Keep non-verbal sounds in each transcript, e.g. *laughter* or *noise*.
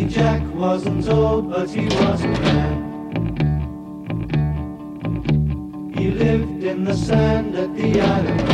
Jack wasn't old, but he wasn't bad. He lived in the sand at the island.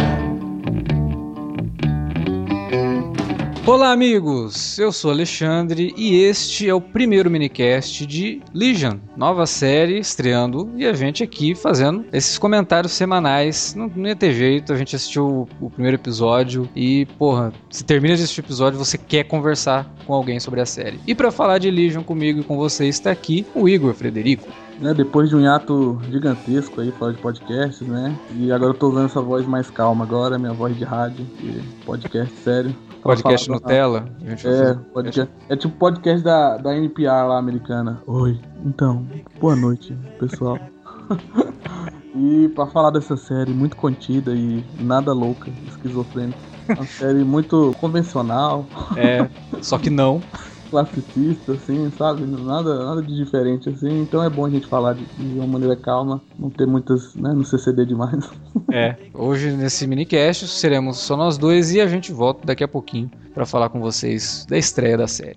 Olá, amigos! Eu sou Alexandre e este é o primeiro minicast de Legion, nova série estreando e a gente aqui fazendo esses comentários semanais. Não, não ia ter jeito, a gente assistiu o, o primeiro episódio e, porra, se termina de assistir o episódio, você quer conversar com alguém sobre a série. E para falar de Legion comigo e com vocês está aqui o Igor Frederico. Né, depois de um hiato gigantesco aí, fora de podcasts, né? E agora eu tô usando essa voz mais calma agora, minha voz de rádio e podcast sério. Podcast falar- Nutella. Gente É, podcast, é tipo podcast da, da NPR lá americana. Oi, então, boa noite, pessoal. *laughs* e pra falar dessa série muito contida e nada louca, esquizofrênica. Uma série muito convencional, É, só que não. *laughs* classicista, assim, sabe? Nada, nada de diferente, assim. Então é bom a gente falar de, de uma maneira calma, não ter muitas, né, no CCD demais. *laughs* É, hoje nesse minicast seremos só nós dois e a gente volta daqui a pouquinho para falar com vocês da estreia da série.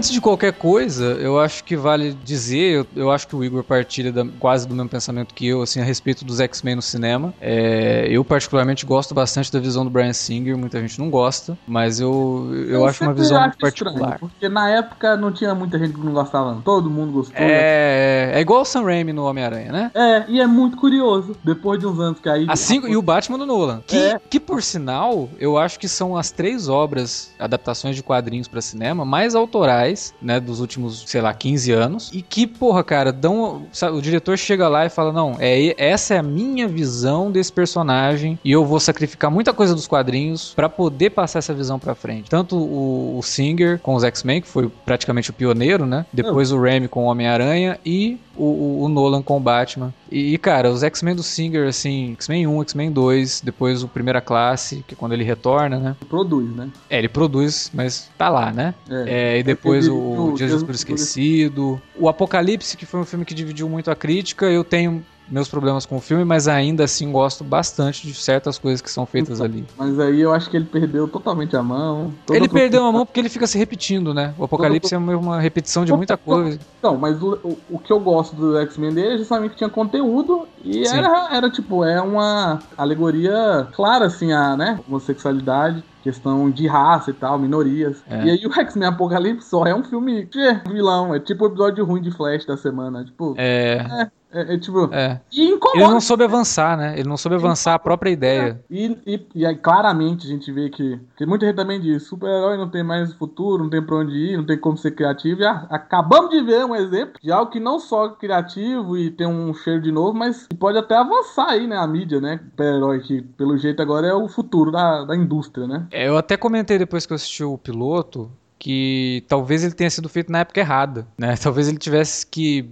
Antes de qualquer coisa, eu acho que vale dizer, eu, eu acho que o Igor partilha da- quase do mesmo pensamento que eu, assim, a respeito dos X-Men no cinema. É, eu particularmente gosto bastante da visão do Brian Singer, muita gente não gosta, mas eu, eu, acho uma visão muito acho estranho, particular. porque na época não tinha muita gente que não gostava, não. todo mundo gostou. né? É, é igual o Sam Raimi no Homem-Aranha, né? É, e é muito curioso. Depois de uns anos que aí. Assim, e o Batman do Nolan. Que, É. que, por sinal, eu acho que são as três obras, adaptações de quadrinhos pra cinema, mais autorais, né, dos últimos, sei lá, 15 anos. E que, porra, cara, dão. sabe, o diretor chega lá e fala: Não, é, essa é a minha visão desse personagem e eu vou sacrificar muita coisa dos quadrinhos pra poder passar essa visão pra frente. Tanto o, o Singer com os X-Men, que foi praticamente o pioneiro, né? Depois o Raimi com o Homem-Aranha e o, o- o Nolan com o Batman. E, cara, os X-Men do Singer, assim, X-Men 1, X-Men 2, depois o Primeira Classe, que é quando ele retorna, né? produz, né? É, ele produz, mas tá lá, né? É, e depois o, Dias do Escuro Esquecido. O Apocalipse, que foi um filme que dividiu muito a crítica. Eu tenho meus problemas com o filme, mas ainda assim gosto bastante de certas coisas que são feitas ali. Mas aí eu acho que ele perdeu totalmente a mão. Todo Ele perdeu a mão porque ele fica se repetindo, né? O Apocalipse é uma repetição de muita coisa. Não, mas o, o, o que eu gosto do X-Men dele é justamente que tinha conteúdo e Sim. era, era tipo, é uma alegoria clara, assim, a, né? Homossexualidade, questão de raça e tal, minorias. É. E aí o X-Men Apocalipse só é um filme de vilão, é tipo o episódio ruim de Flash da semana. Tipo, É, é, é tipo. é. E incomoda. Ele não soube avançar, né? Ele não soube avançar a própria ideia. E, e, e aí, claramente a gente vê que, que muita gente também diz: super-herói não tem mais futuro, não tem pra onde ir, não tem como ser criativo. E a- acabamos de ver um exemplo de algo que não só é criativo e tem um cheiro de novo, mas que pode até avançar aí, né? A mídia, né? Super-herói, que pelo jeito agora é o futuro da, da indústria, né? É, Eu até comentei depois que eu assisti o piloto que talvez ele tenha sido feito na época errada, né? *laughs* Talvez ele tivesse que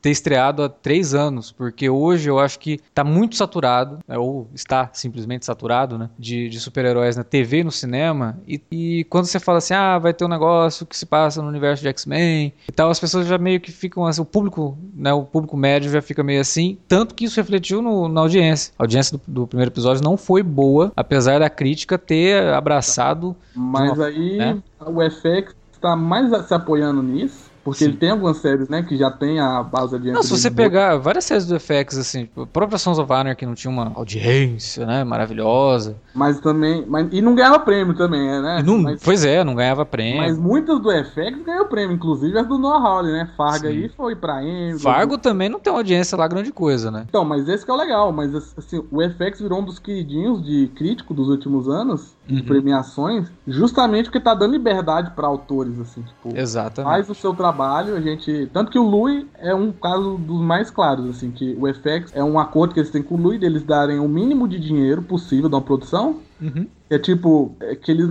ter estreado há três anos, porque hoje eu acho que tá muito saturado, né? ou está simplesmente saturado, né? De, de super-heróis na TV e no cinema, e, e quando você fala assim, ah, vai ter um negócio que se passa no universo de X-Men e tal, as pessoas já meio que ficam assim, o público, né? O público médio já fica meio assim, tanto que isso refletiu no- na audiência. A audiência do, do primeiro episódio não foi boa, apesar da crítica ter abraçado Mas uma- aí né? O FX tá mais se apoiando nisso. Porque Sim. ele tem algumas séries, né, que já tem a base de. Não, se você pegar várias séries do FX, assim, tipo, a própria Sons of Anarchy não tinha uma audiência, né, maravilhosa. Mas também. Mas, e não ganhava prêmio também, né? E não- mas, pois é, não ganhava prêmio. mas muitas do FX ganhou prêmio, inclusive as do Noah Hawley, né? Fargo Sim. aí foi pra Emmy. Fargo também não tem uma audiência lá grande coisa, né? Então, mas esse que é o legal. Mas assim, o FX virou um dos queridinhos de crítico dos últimos anos, de Uhum. premiações, justamente porque tá dando liberdade pra autores, assim, tipo. Exatamente. Faz o seu trabalho, a gente. Tanto que o Louis é um caso dos mais claros, assim, que o FX é um acordo que eles têm com o Louis deles darem o mínimo de dinheiro possível da uma produção. Uhum. É tipo, é que eles,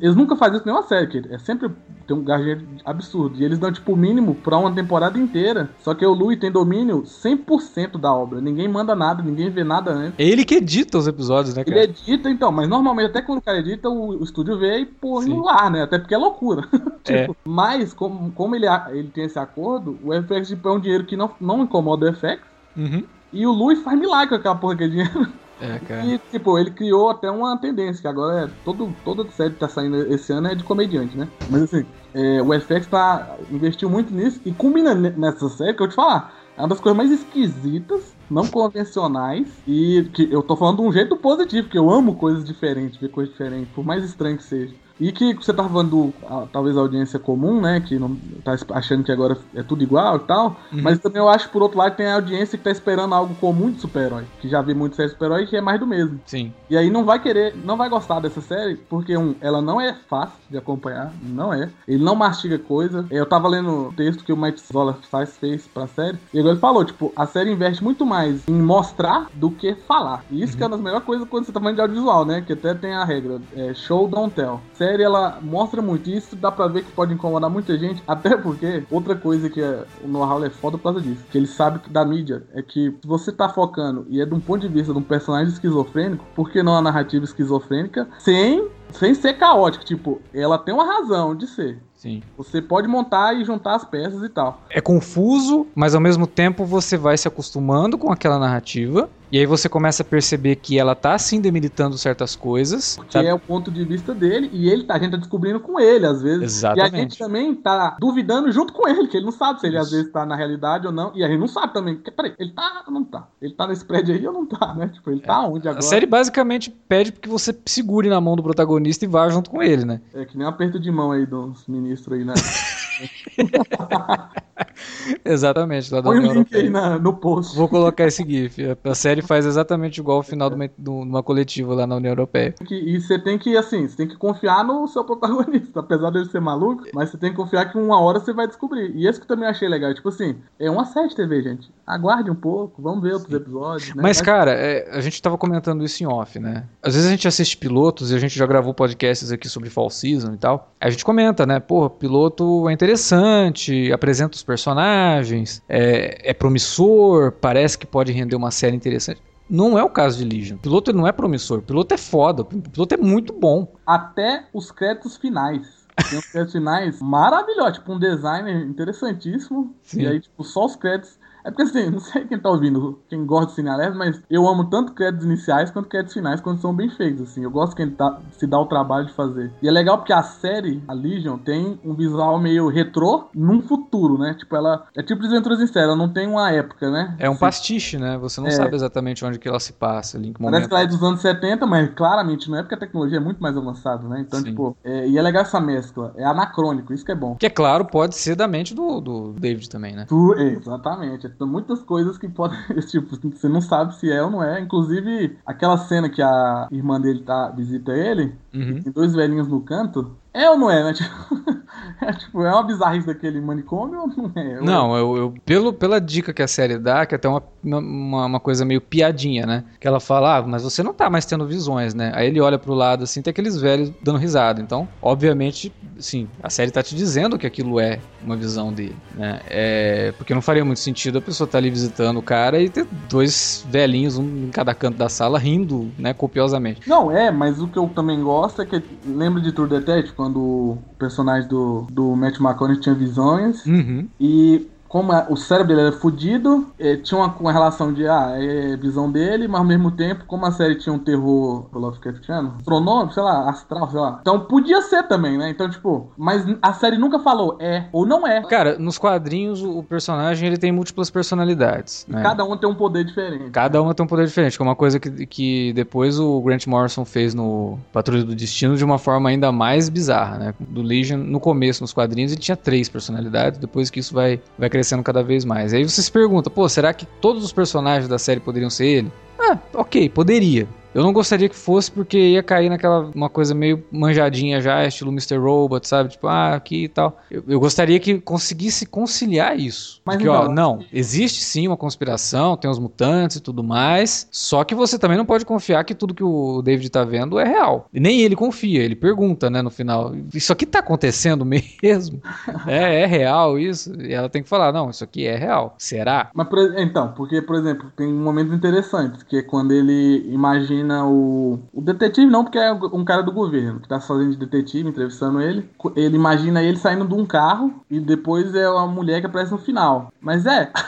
eles nunca fazem isso em nenhuma série, é sempre tem um gasto absurdo. E eles dão, tipo, o mínimo pra uma temporada inteira. Só que o Louis tem domínio 100% da obra. Ninguém manda nada, ninguém vê nada antes. É ele que edita os episódios, né, Ele cara? edita, então, mas normalmente até quando o cara edita, o, o estúdio vê e põe no ar, né? Até porque é loucura. *laughs* É. Tipo, Mas, como, como ele, ele tem esse acordo, o FX tipo, é um dinheiro que não, não incomoda o FX. Uhum. E o Louis faz milagre com aquela porra que é dinheiro. *laughs* É. E, tipo, ele criou até uma tendência, que agora é todo, toda série que tá saindo esse ano é de comediante, né? Mas assim, é, o FX tá, investiu muito nisso e ne- nessa série que eu vou te falar. É uma das coisas mais esquisitas, não convencionais, e que eu tô falando de um jeito positivo, que eu amo coisas diferentes, ver coisas diferentes, por mais estranho que seja. E que você tava falando, talvez a audiência comum, né? Que não tá achando que agora é tudo igual e tal. Mas também eu acho, por outro lado, tem a audiência que tá esperando algo comum de super-herói. Que já vê muito série super-herói que é mais do mesmo. Sim. E aí não vai querer, não vai gostar dessa série, porque um, ela não é fácil de acompanhar, não é. Ele não mastiga coisa. Eu tava lendo o texto que o Mike Zola fez pra série, e agora ele falou, tipo, a série investe muito mais em mostrar do que falar. E isso que é uma das melhores coisas quando você tá falando de audiovisual, né? Que até tem a regra, é show, don't tell. Série, ela mostra muito, isso dá pra ver que pode incomodar muita gente, *laughs* até porque, outra coisa que é, o know-how é foda por causa disso, que ele sabe que da mídia, é que se você tá focando, e é de um ponto de vista de um personagem esquizofrênico, por que não a narrativa esquizofrênica, sem, sem ser caótica, tipo, ela tem uma razão de ser. Sim. Você pode montar e juntar as peças e tal. É confuso, mas ao mesmo tempo você vai se acostumando com aquela narrativa. E aí você começa a perceber que ela tá assim demilitando certas coisas. Que sabe? é o ponto de vista dele, e ele tá, a gente tá descobrindo com ele, às vezes. Exatamente. E a gente também tá duvidando junto com ele, que ele não sabe se ele às vezes tá na realidade ou não. E a gente não sabe também. que- Peraí, ele tá ou não tá? Ele tá nesse prédio aí ou não tá, né? Tipo, ele tá onde agora? A série basicamente pede que você segure na mão do protagonista e vá junto com ele, né? É que nem um aperto de mão aí dos ministros aí, né? *laughs* *laughs* Exatamente, lá Põe o link aí na- no post. Vou colocar esse GIF. A série faz exatamente igual ao final de uma, de uma coletiva lá na União Europeia. E você tem que, assim, você tem que confiar no seu protagonista, *laughs* apesar dele ser maluco, mas você tem que confiar que uma hora você vai descobrir. E esse que eu também achei legal, tipo assim, é uma série de TV, gente. Aguarde um pouco, vamos ver outros episódios, né? Mas, cara, é, a gente tava comentando isso em off, né? Às vezes a gente assiste pilotos e a gente já gravou podcasts aqui sobre Fall Season e tal. A gente comenta, né? Pô, piloto é interessante, apresenta os personagens, é, é promissor, parece que pode render uma série interessante. Não é o caso de Legion. O piloto não é promissor, o piloto é foda, o piloto é muito bom. até os créditos finais. Tem os créditos finais maravilhosos, tipo um design interessantíssimo. Sim. E aí, tipo, só os créditos. É porque assim, não sei quem tá ouvindo, quem gosta de Cine Alerta, mas eu amo tanto créditos iniciais quanto créditos finais quando são bem feitos, assim. Eu gosto quem tá, se dá o trabalho de fazer. E é legal porque a série, a Legion, tem um visual meio retrô num futuro, né? Tipo, ela. É tipo Desventuras em Série, ela não tem uma época, né? É um Assim, pastiche, né? Você não É. sabe exatamente onde que ela se passa, ali, em que Parece momento. que ela é dos anos 70, mas claramente não é porque a tecnologia é muito mais avançada, né? Então, Sim. tipo, é, e é legal essa mescla. É anacrônico, isso que é bom. Que é claro, pode ser da mente do, do David também, né? Tu- exatamente. Tem muitas coisas que podem. *laughs* Tipo, você não sabe se é ou não é. Inclusive, aquela cena que a irmã dele tá, visita ele, Uhum. tem dois velhinhos no canto. É ou não é, né? *laughs* Tipo, é, *laughs* tipo, é uma bizarrice daquele manicômio ou não é? Não, eu, eu- pelo, pela dica que a série dá, que é até uma, uma, uma coisa meio piadinha, né? Que ela fala, ah, mas você não tá mais tendo visões, né? Aí ele olha pro lado assim, tem aqueles velhos dando risada. Então, obviamente, sim, a série tá te dizendo que aquilo é uma visão dele, né? É, porque não faria muito sentido a pessoa estar ali visitando o cara e ter dois velhinhos, um em cada canto da sala, rindo, né, copiosamente. Não, é, mas o que eu também gosto é que. Lembra de True Detective, quando o personagem do, do Matt McConaughey tinha visões? Uhum. E como a- o cérebro dele era fudido, eh, tinha uma, uma relação de, ah, é visão dele, mas ao mesmo tempo, como a série tinha um terror Lovecraftiano, astronômico, sei lá, astral, sei lá. Então podia ser também, né? Então, tipo, mas a série nunca falou é ou não é. Cara, nos quadrinhos o personagem ele tem múltiplas personalidades. Né? Cada um tem um poder diferente. Cada uma tem um poder diferente, que é uma coisa que, que depois o Grant Morrison fez no Patrulha do Destino de uma forma ainda mais bizarra, né? Do Legion, no começo, nos quadrinhos, ele tinha três personalidades, depois que isso vai, vai crescendo cada vez mais. Aí você se pergunta, pô, será que todos os personagens da série poderiam ser ele? Ah, ok, poderia. Eu não gostaria que fosse porque ia cair naquela uma coisa meio manjadinha já, estilo Mr. Robot, sabe? Tipo, ah, aqui e tal. Eu, eu gostaria que conseguisse conciliar isso. Mas Porque, ó, então, não, existe sim uma conspiração, tem os mutantes e tudo mais, só que você também não pode confiar que tudo que o David tá vendo é real. E nem ele confia, ele pergunta, né, no final, isso aqui tá acontecendo *laughs* mesmo? é, é real isso? E ela tem que falar, não, isso aqui é real. Será? Mas, então, porque, por exemplo, tem momentos interessantes, que é quando ele imagina o. O detetive não, porque é um cara do governo, que tá fazendo de detetive, entrevistando ele. Ele imagina ele saindo de um carro e depois é uma mulher que aparece no final. Mas é. *laughs*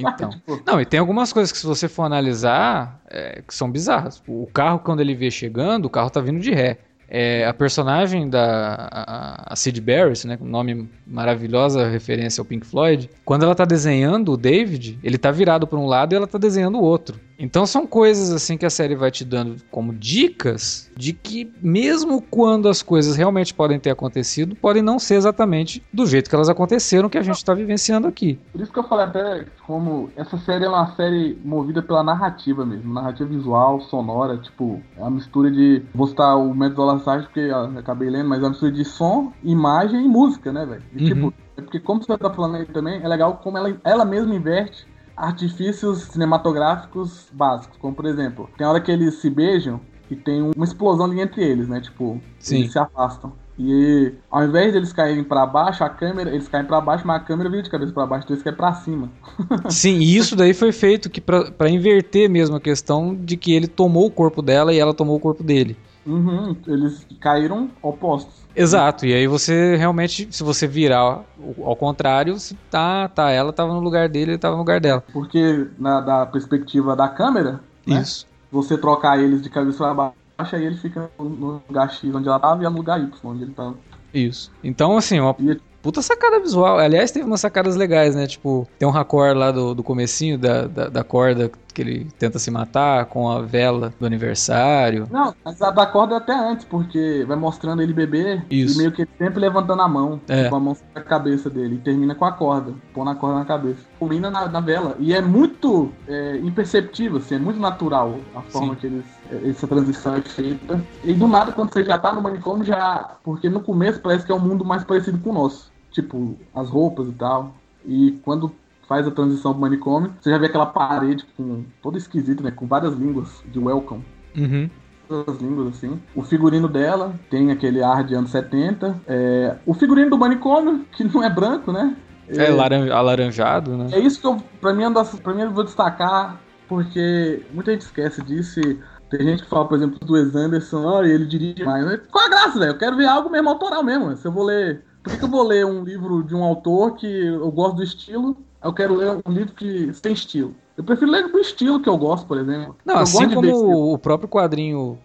Então. tipo, Não, e tem algumas coisas que se você for analisar, é, que são bizarras. O carro, quando ele vê chegando, o carro tá vindo de ré. É, a personagem da a, a Sid Barrett, né, com nome maravilhosa referência ao Pink Floyd, quando ela tá desenhando o David, ele tá virado para um lado e ela tá desenhando o outro. Então são coisas assim que a série vai te dando como dicas de que mesmo quando as coisas realmente podem ter acontecido, podem não ser exatamente do jeito que elas aconteceram que a gente tá vivenciando aqui. Por isso que eu falei até como essa série é uma série movida pela narrativa mesmo, narrativa visual, sonora, tipo, é uma mistura de. Vou citar o método Lassage porque eu acabei lendo, mas é uma mistura de som, imagem e música, né, velho? E, Uhum. Tipo, é porque como você tá falando aí também, é legal como ela, ela mesma inverte artifícios cinematográficos básicos, como por exemplo, tem hora que eles se beijam e tem uma explosão ali entre eles, né? Tipo, Sim. eles se afastam. E ao invés deles caírem pra baixo, a câmera, eles caem pra baixo, mas a câmera vira de cabeça pra baixo, então eles caem pra cima. *laughs* Sim, e isso daí foi feito que pra inverter mesmo a questão de que ele tomou o corpo dela e ela tomou o corpo dele. Uhum, eles caíram opostos. Exato, e aí você realmente, se você virar ao contrário, tá, tá, ela tava no lugar dele, ele tava no lugar dela. Porque na da perspectiva da câmera, né? Isso. você trocar eles de cabeça pra baixo, aí ele fica no- lugar X onde ela tava e ela no lugar Y onde ele tava. Isso. Então, assim, uma puta sacada visual. Aliás, teve umas sacadas legais, né? Tipo, tem um raccord lá do, do comecinho da, da, da corda que ele tenta se matar com a vela do aniversário. Não, mas a da corda é até antes, porque vai mostrando ele beber Isso. e meio que sempre levantando a mão, É. com a mão sobre a cabeça dele, e termina com a corda, pondo a corda na cabeça. Culmina na, na vela. E é muito é, imperceptível, assim, é muito natural a forma Sim. que eles, essa transição é feita. E do nada, quando você já tá no manicômio, já. Porque no começo parece que é um mundo mais parecido com o nosso. Tipo, as roupas e tal. E quando faz a transição pro manicômio, você já vê aquela parede com toda esquisita, né? Com várias línguas de welcome Uhum. todas línguas, assim. O figurino dela tem aquele ar de anos 70. É, o figurino do manicômio, que não é branco, né? É, laran- alaranjado, né? É isso que eu, pra mim, é pra mim eu vou destacar, porque muita gente esquece disso e tem gente que fala, por exemplo, do Wes Anderson, ó, ele dirige mais. Mas Qual a graça, velho? Eu quero ver algo mesmo autoral mesmo. Se eu vou ler. Por que, que eu vou ler um livro de um autor que eu gosto do estilo? Eu quero ler um livro que tem estilo. Eu prefiro ler do estilo que eu gosto, por exemplo. Não, eu assim como o próprio quadrinho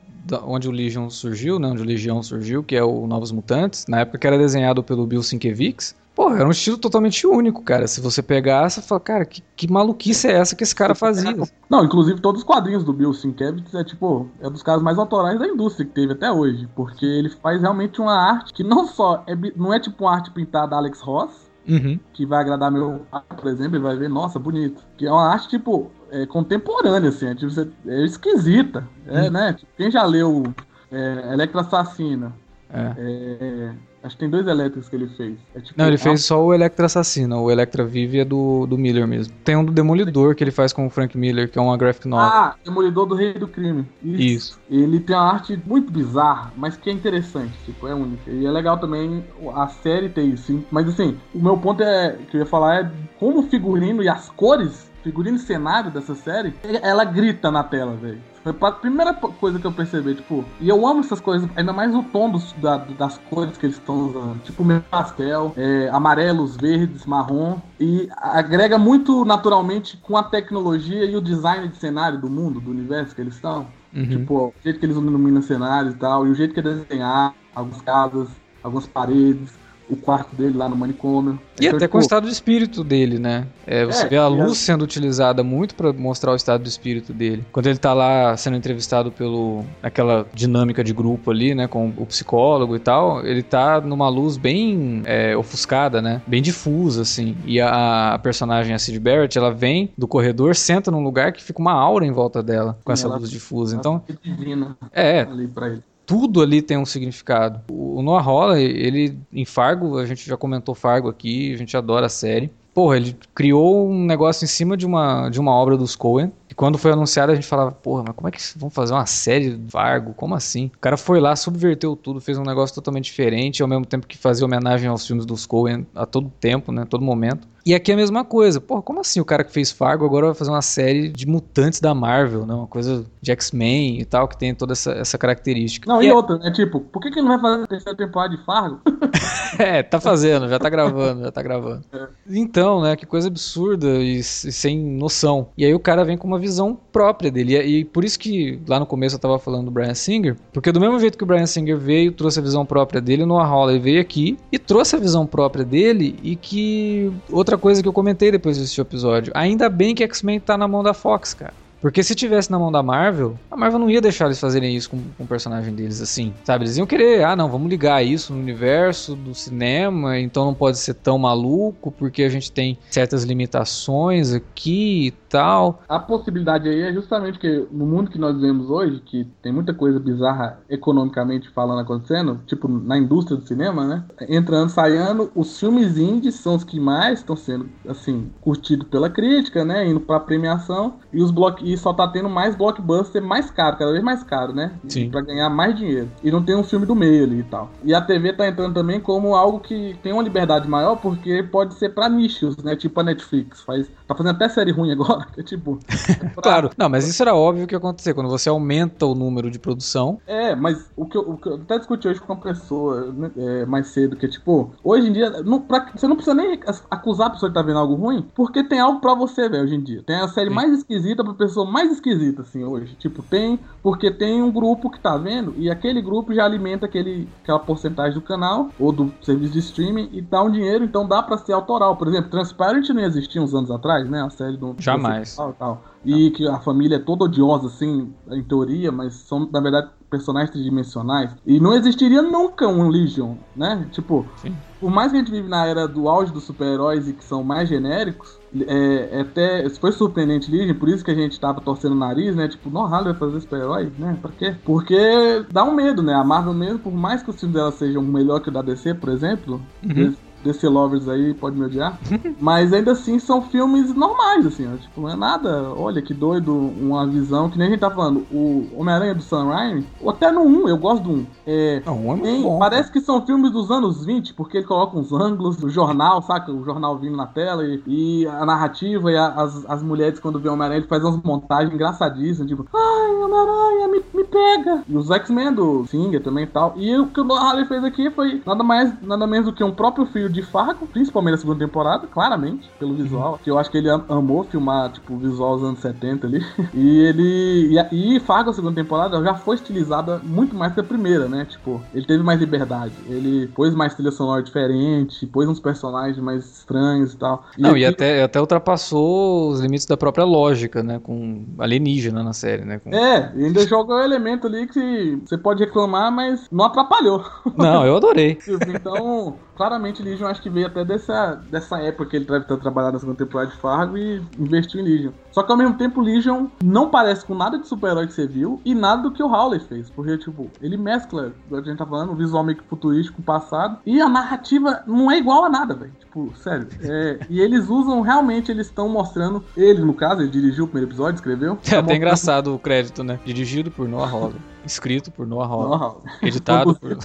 onde o Legion surgiu, né? Onde o Legião surgiu, que é o Novos Mutantes, na época que era desenhado pelo Bill Sienkiewicz. Pô, era um estilo totalmente único, cara. Se você pegar, você fala, cara, que, que maluquice é essa que esse cara fazia? Não, inclusive todos os quadrinhos do Bill Sienkiewicz é tipo, é dos caras mais autorais da indústria que teve até hoje, porque ele faz realmente uma arte que não só é, não é tipo uma arte pintada Alex Ross, Uhum. que vai agradar meu pai, por exemplo, e vai ver, nossa, bonito. Que é uma arte tipo é, contemporânea assim, é, tipo, é esquisita, é, Hum. né? Tipo, quem já leu é, Electra Assassina, É. é, acho que tem dois elétricos que ele fez. É, tipo, Não, ele fez só o Electra Assassino. O Electra Vive é do, do Miller mesmo. Tem um do Demolidor que ele faz com o Frank Miller, que é uma graphic novel. Ah, Demolidor do Rei do Crime. Isso. Ele tem uma arte muito bizarra, mas que é interessante, tipo, é única. E é legal também a série ter isso. sim. Mas assim, o meu ponto é que eu ia falar é como o figurino e as cores figurino e cenário dessa série, ela grita na tela, velho. Foi a primeira coisa que eu percebi, tipo, e eu amo essas coisas, ainda mais o tom dos, da, das cores que eles estão usando. Tipo, meio pastel, é, amarelos, verdes, marrom. E agrega muito naturalmente com a tecnologia e o design de cenário do mundo, do universo que eles estão. Uhum. Tipo, o jeito que eles iluminam cenários e tal, e o jeito que eles desenhar algumas casas, algumas paredes o quarto dele lá no manicômio. E então, até tipo... com o estado de espírito dele, né? É, você é, vê a luz é... sendo utilizada muito para mostrar o estado de espírito dele. Quando ele tá lá sendo entrevistado pelo aquela dinâmica de grupo ali, né, com o psicólogo e tal, ele tá numa luz bem é, ofuscada, né? Bem difusa assim. E a, a, personagem a Sid Barrett, ela vem do corredor, senta num lugar que fica uma aura em volta dela com Sim, essa luz difusa. Então, divina é, ali pra ele tudo ali tem um significado. O Noah Hawley, ele em Fargo, a gente já comentou Fargo aqui, a gente adora a série. Porra, ele criou um negócio em cima de uma, de uma obra dos Coen. E quando foi anunciado, a gente falava, porra, mas como é que vão fazer uma série de Fargo? Como assim? O cara foi lá, subverteu tudo, fez um negócio totalmente diferente, ao mesmo tempo que fazia homenagem aos filmes dos Coen a todo tempo, né? Todo momento. E aqui é a mesma coisa. Pô, como assim o cara que fez Fargo agora vai fazer uma série de mutantes da Marvel, né? Uma coisa de X-Men e tal, que tem toda essa, essa característica. Não, e, e é... outra, né? Tipo, por que, que ele não vai fazer a terceira temporada de Fargo? *laughs* é, tá fazendo, já tá gravando, já tá gravando. É. Então, né? Que coisa absurda e, e, sem noção. E aí o cara vem com uma visão própria dele. E, e, por isso que lá no começo eu tava falando do Brian Singer, porque do mesmo jeito que o Brian Singer veio, trouxe a visão própria dele, o Noah Hawley veio aqui e trouxe a visão própria dele e que outra outra coisa que eu comentei depois desse episódio. Ainda bem que X-Men tá na mão da Fox, cara. Porque se tivesse na mão da Marvel, a Marvel não ia deixar eles fazerem isso com, com o personagem deles assim, sabe? Eles iam querer, ah, não, vamos ligar isso no universo do cinema, então não pode ser tão maluco, porque a gente tem certas limitações aqui e tal. A possibilidade aí é justamente que no mundo que nós vivemos hoje, que tem muita coisa bizarra economicamente falando acontecendo, tipo na indústria do cinema, né? Entrando, saindo, os filmes indies são os que mais estão sendo, assim, curtidos pela crítica, né? Indo pra premiação, e os block só tá tendo mais blockbuster mais caro, cada vez mais caro, né? Sim. Pra ganhar mais dinheiro. E não tem um filme do meio ali e tal. E a TV tá entrando também como algo que tem uma liberdade maior, porque pode ser pra nichos, né? Tipo a Netflix. Faz, tá fazendo até série ruim agora, *laughs* que é tipo. *laughs* claro, não, mas isso era óbvio que ia acontecer. Quando você aumenta o número de produção. É, mas o que eu, o que eu até discuti hoje com uma pessoa né, é, mais cedo, que é tipo, hoje em dia, não, pra, você não precisa nem acusar a pessoa que tá vendo algo ruim, porque tem algo pra você, velho, hoje em dia. Tem a série Sim. mais esquisita pra pessoa pessoa mais esquisita, assim, hoje. Tipo, tem. Porque tem um grupo que tá vendo e aquele grupo já alimenta aquele, aquela porcentagem do canal ou do serviço de streaming e dá um dinheiro, então dá pra ser autoral. Por exemplo, Transparent não existia uns anos atrás, né? A série do. Jamais. Tal, e que a família é toda odiosa, assim, em teoria, mas são, na verdade, personagens tridimensionais. E não existiria nunca um Legion, né? Tipo, Sim. por mais que a gente vive na era do auge dos super-heróis e que são mais genéricos, é, é até foi surpreendente Legion, por isso que a gente tava torcendo o nariz, né? Tipo, não, vai fazer super-herói, né? Pra quê? Porque dá um medo, né? A Marvel mesmo, por mais que os filmes dela sejam melhor que o da DC, por exemplo, uhum. DC Lovers aí pode me odiar. *laughs* mas ainda assim são filmes normais, assim, ó, tipo, não é nada, olha que doido, uma visão, que nem a gente tá falando, o Homem-Aranha do Sam Raimi, ou até no 1, eu gosto do 1. É, não, é tem, bom, parece que são filmes dos anos 20, porque ele coloca uns ângulos do jornal, saca? O jornal vindo na tela e, e a narrativa e a, as, as mulheres quando vê o Homem-Aranha, ele faz umas montagens engraçadíssimas, tipo, ai, Homem-Aranha, me, me pega! E os X-Men do Singer também e tal. E o que o Harley fez aqui foi nada mais, nada menos do que um próprio filho de Fargo, principalmente na segunda temporada, claramente, pelo visual. Uhum. Que eu acho que ele amou filmar, tipo, o visual dos anos 70 ali. *laughs* E ele. E, e Fargo, a segunda temporada, já foi estilizada muito mais que a primeira, né? Tipo, ele teve mais liberdade. Ele pôs mais trilha sonora diferente, pôs uns personagens mais estranhos e tal. E Não, aqui... e até, até ultrapassou os limites da própria lógica, né? Com alienígena na série, né? Com... É, e ainda joga um elemento ali que você pode reclamar, mas não atrapalhou. Não, eu adorei. *laughs* então, claramente Legion acho que veio até dessa, dessa época que ele deve ter trabalhado na segunda temporada de Fargo e investiu em Legion. Só que ao mesmo tempo Legion não parece com nada de super-herói que você viu e nada do que o Howley fez. Porque, tipo, ele mescla, a gente tá falando, o visual meio que futurístico passado. E a narrativa não é igual a nada, velho. Tipo, sério. É, *laughs* e eles usam, realmente, eles estão mostrando. Ele, no caso, ele dirigiu o primeiro episódio, escreveu. É tá até engraçado o crédito, né? Dirigido por Noah Hawley. Escrito por Noah Hawley. Noah Hawley. Editado *laughs* por.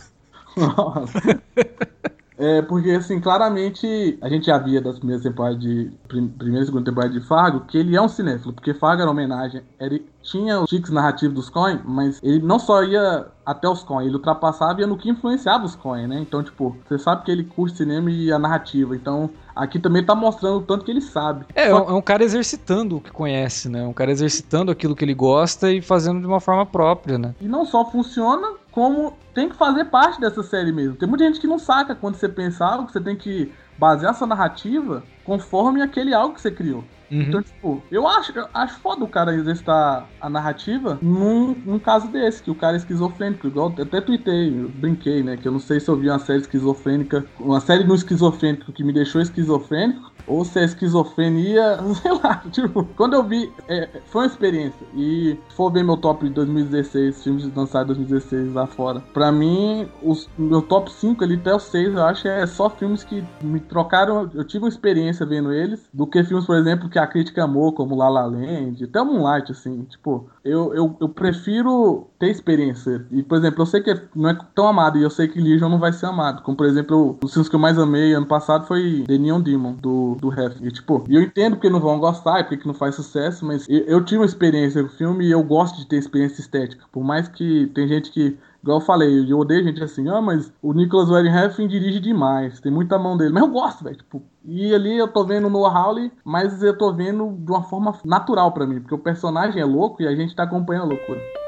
*laughs* É, porque, assim, claramente, a gente já via das primeiras temporadas de. prim- Primeira e segunda temporada de Fargo, que ele é um cinéfilo, porque Fargo era homenagem. Ele tinha os tiques narrativos dos Coen, mas ele não só ia até os Coen, ele ultrapassava e ia no que influenciava os Coen, né? Então, tipo, você sabe que ele curte cinema e a narrativa. Então, aqui também tá mostrando o tanto que ele sabe. É, é Só- um, é um cara exercitando o que conhece, né? Um cara exercitando aquilo que ele gosta e fazendo de uma forma própria, né? E não só funciona, como tem que fazer parte dessa série mesmo. Tem muita gente que não saca quando você pensa algo, que você tem que basear sua narrativa conforme aquele algo que você criou. Uhum. Então, tipo, eu acho, eu acho foda o cara exercitar a narrativa num, num caso desse, que o cara é esquizofrênico, igual eu até tuitei, eu brinquei, né? Que eu não sei se eu vi uma série esquizofrênica, uma série no esquizofrênico que me deixou esquizofrênico, ou se é esquizofrenia, *laughs* sei lá, tipo, quando eu vi, é, foi uma experiência. E se for ver meu top de 2016, filmes lançados em 2016 lá fora, pra mim, os, meu top 5 ali até o 6, eu acho é só filmes que me trocaram, eu tive uma experiência vendo eles, do que filmes, por exemplo, que a crítica amou, como La La Land, até Moonlight, assim, tipo, eu, eu, eu prefiro ter experiência. E, por exemplo, eu sei que não é tão amado, e eu sei que Legion não vai ser amado. Como, por exemplo, os filmes que eu mais amei ano passado foi The Neon Demon, do, do Hef. E, tipo, eu entendo porque não vão gostar, e porque não faz sucesso, mas eu, eu tive uma experiência com o filme e eu gosto de ter experiência estética. Por mais que tem gente que Igual eu falei, eu odeio gente assim, ah, mas o Nicholas Winding dirige demais, tem muita mão dele. Mas eu gosto, velho, tipo, e ali eu tô vendo no Howley, mas eu tô vendo de uma forma natural pra mim, porque o personagem é louco e a gente tá acompanhando a loucura.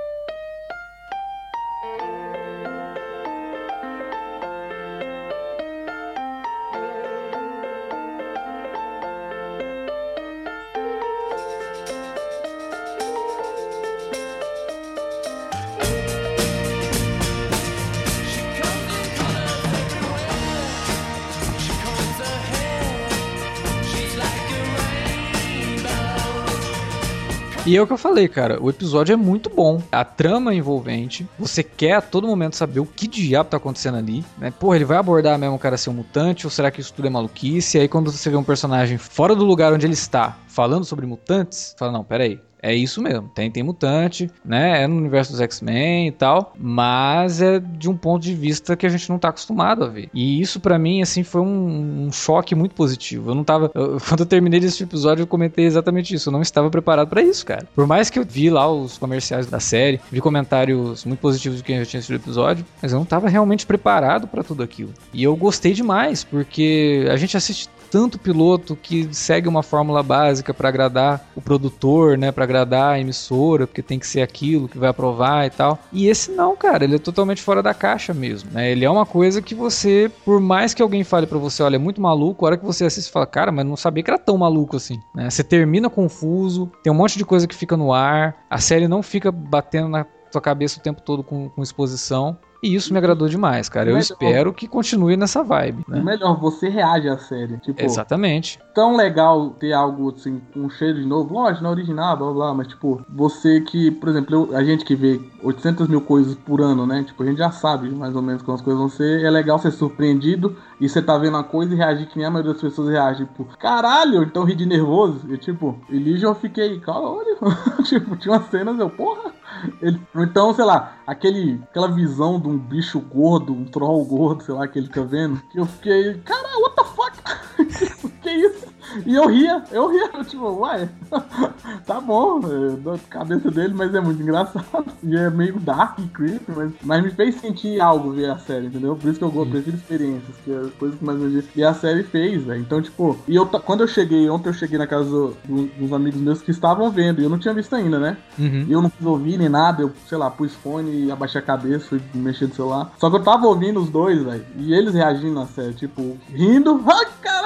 E é o que eu falei, cara. O episódio é muito bom. A trama é envolvente. Você quer a todo momento saber o que diabo tá acontecendo ali. Né? Porra, ele vai abordar mesmo o cara ser um mutante? Ou será que isso tudo é maluquice? E aí, quando você vê um personagem fora do lugar onde ele está, falando sobre mutantes, fala: não, peraí. É isso mesmo, tem, tem mutante, né? É no universo dos X-Men e tal, mas é de um ponto de vista que a gente não tá acostumado a ver. E isso pra mim, assim, foi um, um choque muito positivo. Eu não tava. eu- *laughs* quando eu terminei desse episódio, eu comentei exatamente isso. Eu não estava preparado pra isso, cara. Por mais que eu vi lá os comerciais da série, vi comentários muito positivos de quem já tinha assistido o episódio, mas eu não tava realmente preparado pra tudo aquilo. E eu gostei demais, porque a gente assiste tanto piloto que segue uma fórmula básica pra agradar o produtor, né, Pra agradar a emissora, porque tem que ser aquilo que vai aprovar e tal. E esse não, cara, ele é totalmente fora da caixa mesmo, né? Ele é uma coisa que você, por mais que alguém fale pra você, olha, é muito maluco, a hora que você assiste fala, cara, mas não sabia que era tão maluco assim, né? Você termina confuso, tem um monte de coisa que fica no ar, a série não fica batendo na tua cabeça o tempo todo com, com exposição. E isso me agradou demais, cara. Eu Mas, espero que continue nessa vibe, né? melhor, você reage à série. Tipo, Exatamente. tão legal ter algo assim, com um cheiro de novo. Lógico, não é original, blá blá, blá, mas tipo, você que, por exemplo, eu- a gente que vê 800 mil coisas por ano, né? Tipo, a gente já sabe mais ou menos como as coisas vão ser. É legal ser surpreendido e você tá vendo uma coisa e reagir que nem a maioria das pessoas reage. Tipo, caralho, então ri de nervoso. E tipo, Elijah eu fiquei, caralho. *laughs* tipo, tinha umas cenas, eu, porra. Ele, então, sei lá, aquele, aquela visão de um bicho gordo, um troll gordo, sei lá, que ele fica vendo, que eu fiquei, caralho, what the fuck? *laughs* que isso? E eu ria, eu ria, *laughs* tipo, uai, *laughs* tá bom, é, da cabeça dele, mas é muito engraçado. *laughs* E é meio dark e creepy, mas, mas me fez sentir algo ver a série, entendeu? Por isso que eu gosto, prefiro experiências, que é as coisas que mais me. E a série fez, velho. Então, tipo, e eu, quando eu cheguei, ontem eu cheguei na casa do- do- dos amigos meus que estavam vendo, e eu não tinha visto ainda, né? Uhum. Eu não quis ouvir nem nada, eu, sei lá, pus fone e abaixei a cabeça, fui mexer no celular. Só que eu tava ouvindo os dois, velho, e eles reagindo na série, tipo, rindo, caralho, eu-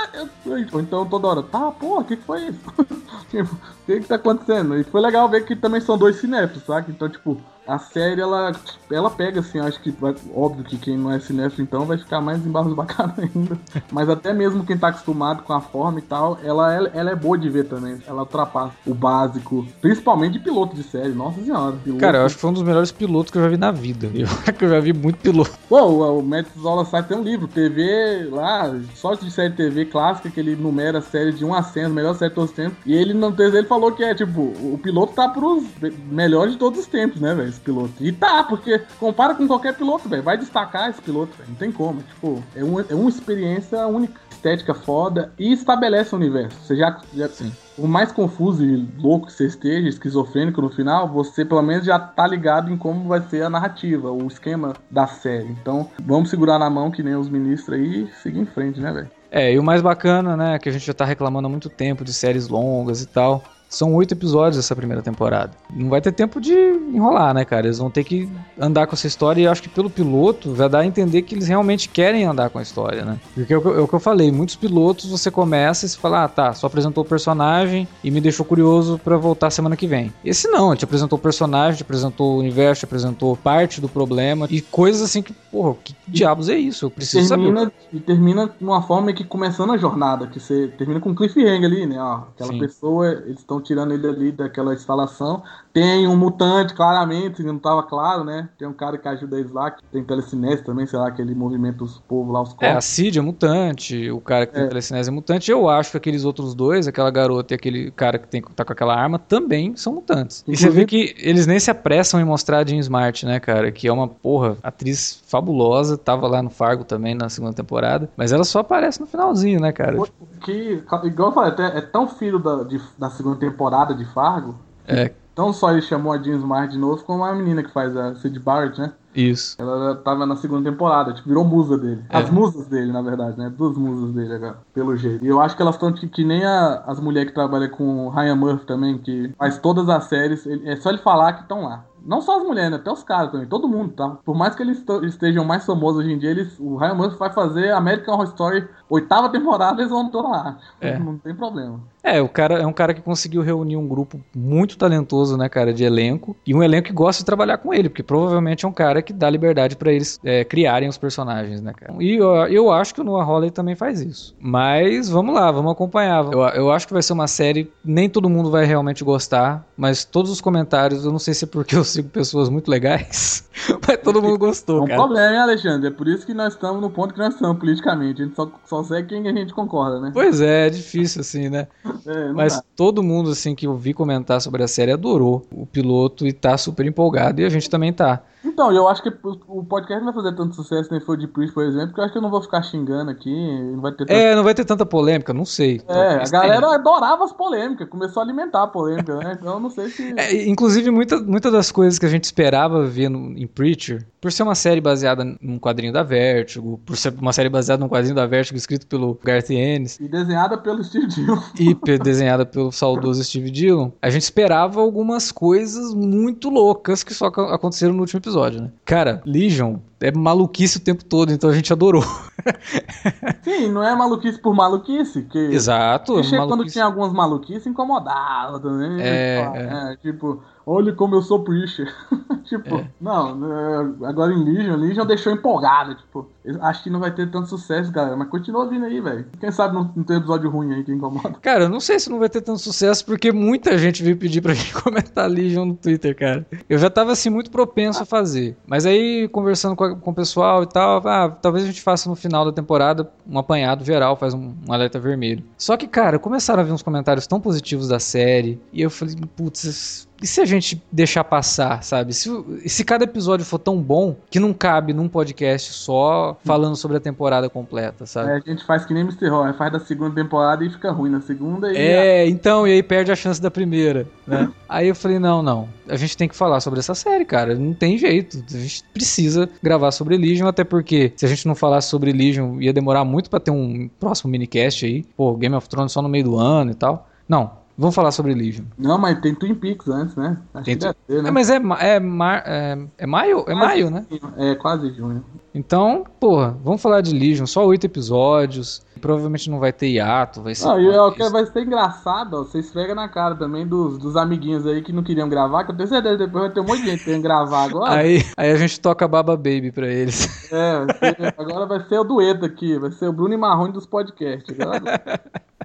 ou então toda hora, tá, porra, o que, que foi isso? *laughs* tipo, o que que tá acontecendo? E foi legal ver que também são dois cinéfilos, saca? Então, tipo, a série, ela, ela pega, assim, acho que, vai, óbvio que quem não é cinéfilo, então, vai ficar mais embasbacado *laughs* ainda. Mas até mesmo quem tá acostumado com a forma e tal, ela, ela, é boa de ver também. Ela ultrapassa o básico, principalmente de piloto de série, nossa senhora. Piloto. Cara, eu acho que foi um dos melhores pilotos que eu já vi na vida. Eu acho *laughs* que eu já vi muito piloto. Pô, o, o Matt Zola Site tem um livro, TV lá, só de série TV clássica, que ele numera a série de 1 a 100, a melhor série de todos os tempos. E ele no texto dele falou que é tipo, o piloto tá pros melhores de todos os tempos, né, velho? Esse piloto. E tá, porque compara com qualquer piloto, velho. Vai destacar esse piloto, velho. Não tem como. Tipo, é, um, é uma experiência única. Estética foda e estabelece o universo. Você já, já Sim. por mais confuso e louco que você esteja, esquizofrênico no final, você pelo menos já tá ligado em como vai ser a narrativa, o esquema da série. Então, vamos segurar na mão que nem os ministros aí e seguir em frente, né, velho? É, e o mais bacana, né, que a gente já tá reclamando há muito tempo de séries longas e tal. São oito episódios essa primeira temporada. Não vai ter tempo de enrolar, né, cara? Eles vão ter que andar com essa história e eu acho que pelo piloto vai dar a entender que eles realmente querem andar com a história, né? Porque é o que eu, é o que eu falei, muitos pilotos você começa e você fala, ah, tá, só apresentou o personagem e me deixou curioso pra voltar semana que vem. Esse não, te apresentou o personagem, te apresentou o universo, te apresentou parte do problema e coisas assim que, porra, que diabos é isso? Eu preciso saber. termina, e termina de uma forma que começando a jornada, que você termina com um cliffhanger ali, né? Ó, aquela Sim. pessoa, eles estão tirando ele ali daquela instalação. Tem um mutante, claramente, não tava claro, né? Tem um cara que ajuda eles lá, que tem telecinese também, sei lá, que ele movimenta os povos lá, os É, a corpos. Cid é mutante, o cara que tem É. telecinese é mutante. Eu acho que aqueles outros dois, aquela garota e aquele cara que tem, tá com aquela arma, também são mutantes. E você vê que eles nem se apressam em mostrar a Jean Smart, né, cara? Que é uma, porra, atriz fabulosa, tava lá no Fargo também na segunda temporada, mas ela só aparece no finalzinho, né, cara? Que, igual eu falei, é tão filho da, de- da segunda temporada de Fargo. É. Não só ele chamou a Jean Smart de novo, como a menina que faz a Sid Barrett, né? Isso. Ela tava na segunda temporada, tipo, virou musa dele. É. As musas dele, na verdade, né? Duas musas dele agora, pelo jeito. E eu acho que elas estão que, que nem a- as mulheres que trabalham com o Ryan Murphy também, que faz todas as séries. ele- é só ele falar que estão lá. Não só as mulheres, né? Até os caras também, todo mundo, tá? Por mais que eles estejam mais famosos hoje em dia, eles, o Ryan Murphy vai fazer American Horror Story, oitava temporada, eles vão estar lá. É. Não tem problema. É, o cara é um cara que conseguiu reunir um grupo muito talentoso, né, cara, de elenco, e um elenco que gosta de trabalhar com ele, porque provavelmente é um cara que dá liberdade pra eles é, criarem os personagens, né, cara. E eu, eu acho que o Noah Hawley também faz isso. Mas vamos lá, vamos acompanhar. Eu, eu acho que vai ser uma série, nem todo mundo vai realmente gostar, mas todos os comentários, eu não sei se é porque eu sigo pessoas muito legais, *laughs* mas todo mundo É gostou, um cara. problema, hein, Alexandre? É por isso que nós estamos no ponto que nós estamos politicamente. A gente só, só segue quem a gente concorda, né? Pois é, é difícil assim, né? É, Mas dá. todo mundo, assim, que eu vi comentar sobre a série adorou o piloto e tá super empolgado. E a gente também tá. Então, eu acho que o podcast não vai fazer tanto sucesso nem foi de Priest, por exemplo, porque eu acho que eu não vou ficar xingando aqui, não vai ter. É, não vai ter tanta polêmica, não sei. É, a galera tenha. adorava as polêmicas, começou a alimentar a polêmica, né? Então eu não sei se. É, inclusive, muitas muita das coisas que a gente esperava ver no, em Preacher, por ser uma série baseada num quadrinho da Vertigo, por ser uma série baseada num quadrinho da Vertigo escrito pelo Garth Ennis E desenhada pelo Steve Dillon. *laughs* e desenhada pelo saudoso Steve Dillon, a gente esperava algumas coisas muito loucas que só ac- aconteceram no último episódio, né? Cara, Legion é maluquice o tempo todo, então a gente adorou. *laughs* Sim, não é maluquice por maluquice, que. Exato. Quando maluquice. tinha algumas maluquices, incomodava também. É, Fala, é. é, tipo, olha como eu sou preacher. *laughs* tipo, não, né, agora em Legion, Legion deixou empolgado, tipo, acho que não vai ter tanto sucesso, galera, mas continua vindo aí, velho. Quem sabe não, não tem episódio ruim aí que incomoda. Cara, eu não sei se não vai ter tanto sucesso, porque muita gente veio pedir pra *laughs* gente comentar Legion no Twitter, cara. Eu já tava, assim, muito propenso a fazer. Mas aí, conversando com, a- com o pessoal e tal, ah, talvez a gente faça no final da temporada um apanhado geral, faz um, um alerta vermelho. Só que, cara, começaram a vir uns comentários tão positivos da série, e eu falei, putz, e se a gente deixar passar, sabe? Se, e se cada episódio for tão bom que não cabe num podcast só falando sobre a temporada completa, sabe? Aí a gente faz que nem Mr. Horror, faz da segunda temporada e fica ruim na segunda e. É, então, e aí perde a chance da primeira, né? *laughs* aí eu falei, não, não, a gente tem que falar sobre essa série, cara, não tem jeito, a gente precisa gravar sobre Legion, até porque se a gente não falasse sobre Legion, ia demorar muito pra ter um próximo minicast aí, pô, Game of Thrones só no meio do ano e tal. Não, vamos falar sobre Legion. Não, mas tem Twin Peaks antes, né? Acho Tem que deve ter, né? É, mas é, é, mar- é, é maio? É maio, né? É quase junho. Então, porra, vamos falar de Legion, só oito episódios, provavelmente não vai ter hiato, vai ser... Não, e eu, que vai ser engraçado, ó, você esfrega na cara também dos, dos amiguinhos aí que não queriam gravar, que eu tenho certeza que depois vai ter um monte de gente querendo gravar agora. Aí, aí a gente toca Baba Baby pra eles. É, agora vai ser o dueto aqui, vai ser o Bruno e Marrone dos podcasts. Agora- *laughs*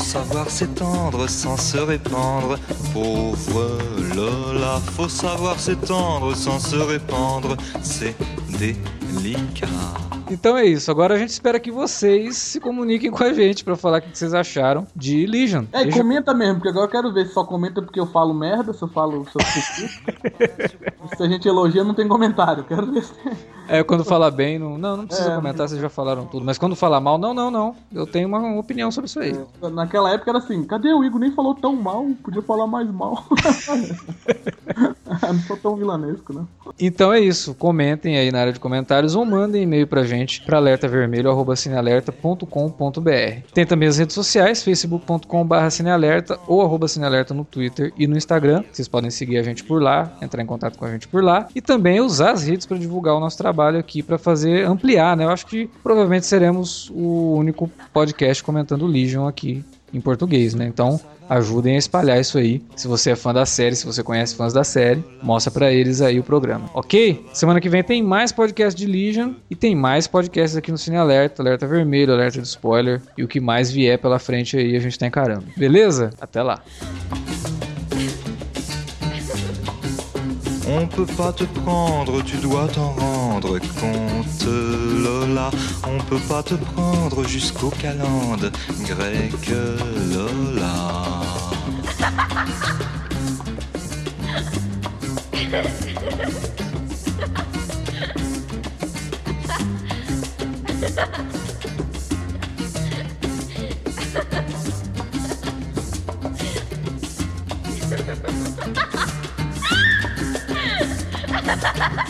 savoir s'étendre sans se répandre. Pauvre Lola, faut savoir s'étendre sans se répandre. C'est délicat. Então é isso. Agora a gente espera que vocês se comuniquem com a gente pra falar o que vocês acharam de Legion. É, Deixa- comenta mesmo, porque agora eu quero ver se só comenta porque eu falo merda, se eu falo. Se, eu *laughs* se a gente elogia, não tem comentário. Quero ver se tem. É, quando fala *laughs* bem, não, não, não precisa É, comentar, vocês já falaram tudo. Mas quando fala mal, não, não, não. Eu tenho uma opinião sobre isso aí. Naquela época era assim, cadê o Igor? Nem falou tão mal, podia falar mais mal. *laughs* não sou tão vilanesco, né? Então é isso. Comentem aí na área de comentários ou mandem e-mail pra gente pra alertavermelho.cinealerta.com.br. Tem também as redes sociais, facebook.com.br cinealerta ou arroba cinealerta no Twitter e no Instagram. Vocês podem seguir a gente por lá, entrar em contato com a gente por lá e também usar as redes para divulgar o nosso trabalho aqui para fazer ampliar, né? Eu acho que provavelmente seremos o único podcast comentando Legion aqui em português, né? Então ajudem a espalhar isso aí. Se você é fã da série, se você conhece fãs da série, mostra pra eles aí o programa, ok? Semana que vem tem mais podcast de Legion e tem mais podcasts aqui no Cine Alerta, Alerta Vermelho, Alerta de Spoiler e o que mais vier pela frente aí a gente tá encarando. Beleza? Até lá. On peut pas te prendre, tu dois t'en rendre compte, Lola. On peut pas te prendre jusqu'au calende grec, Lola. *laughs*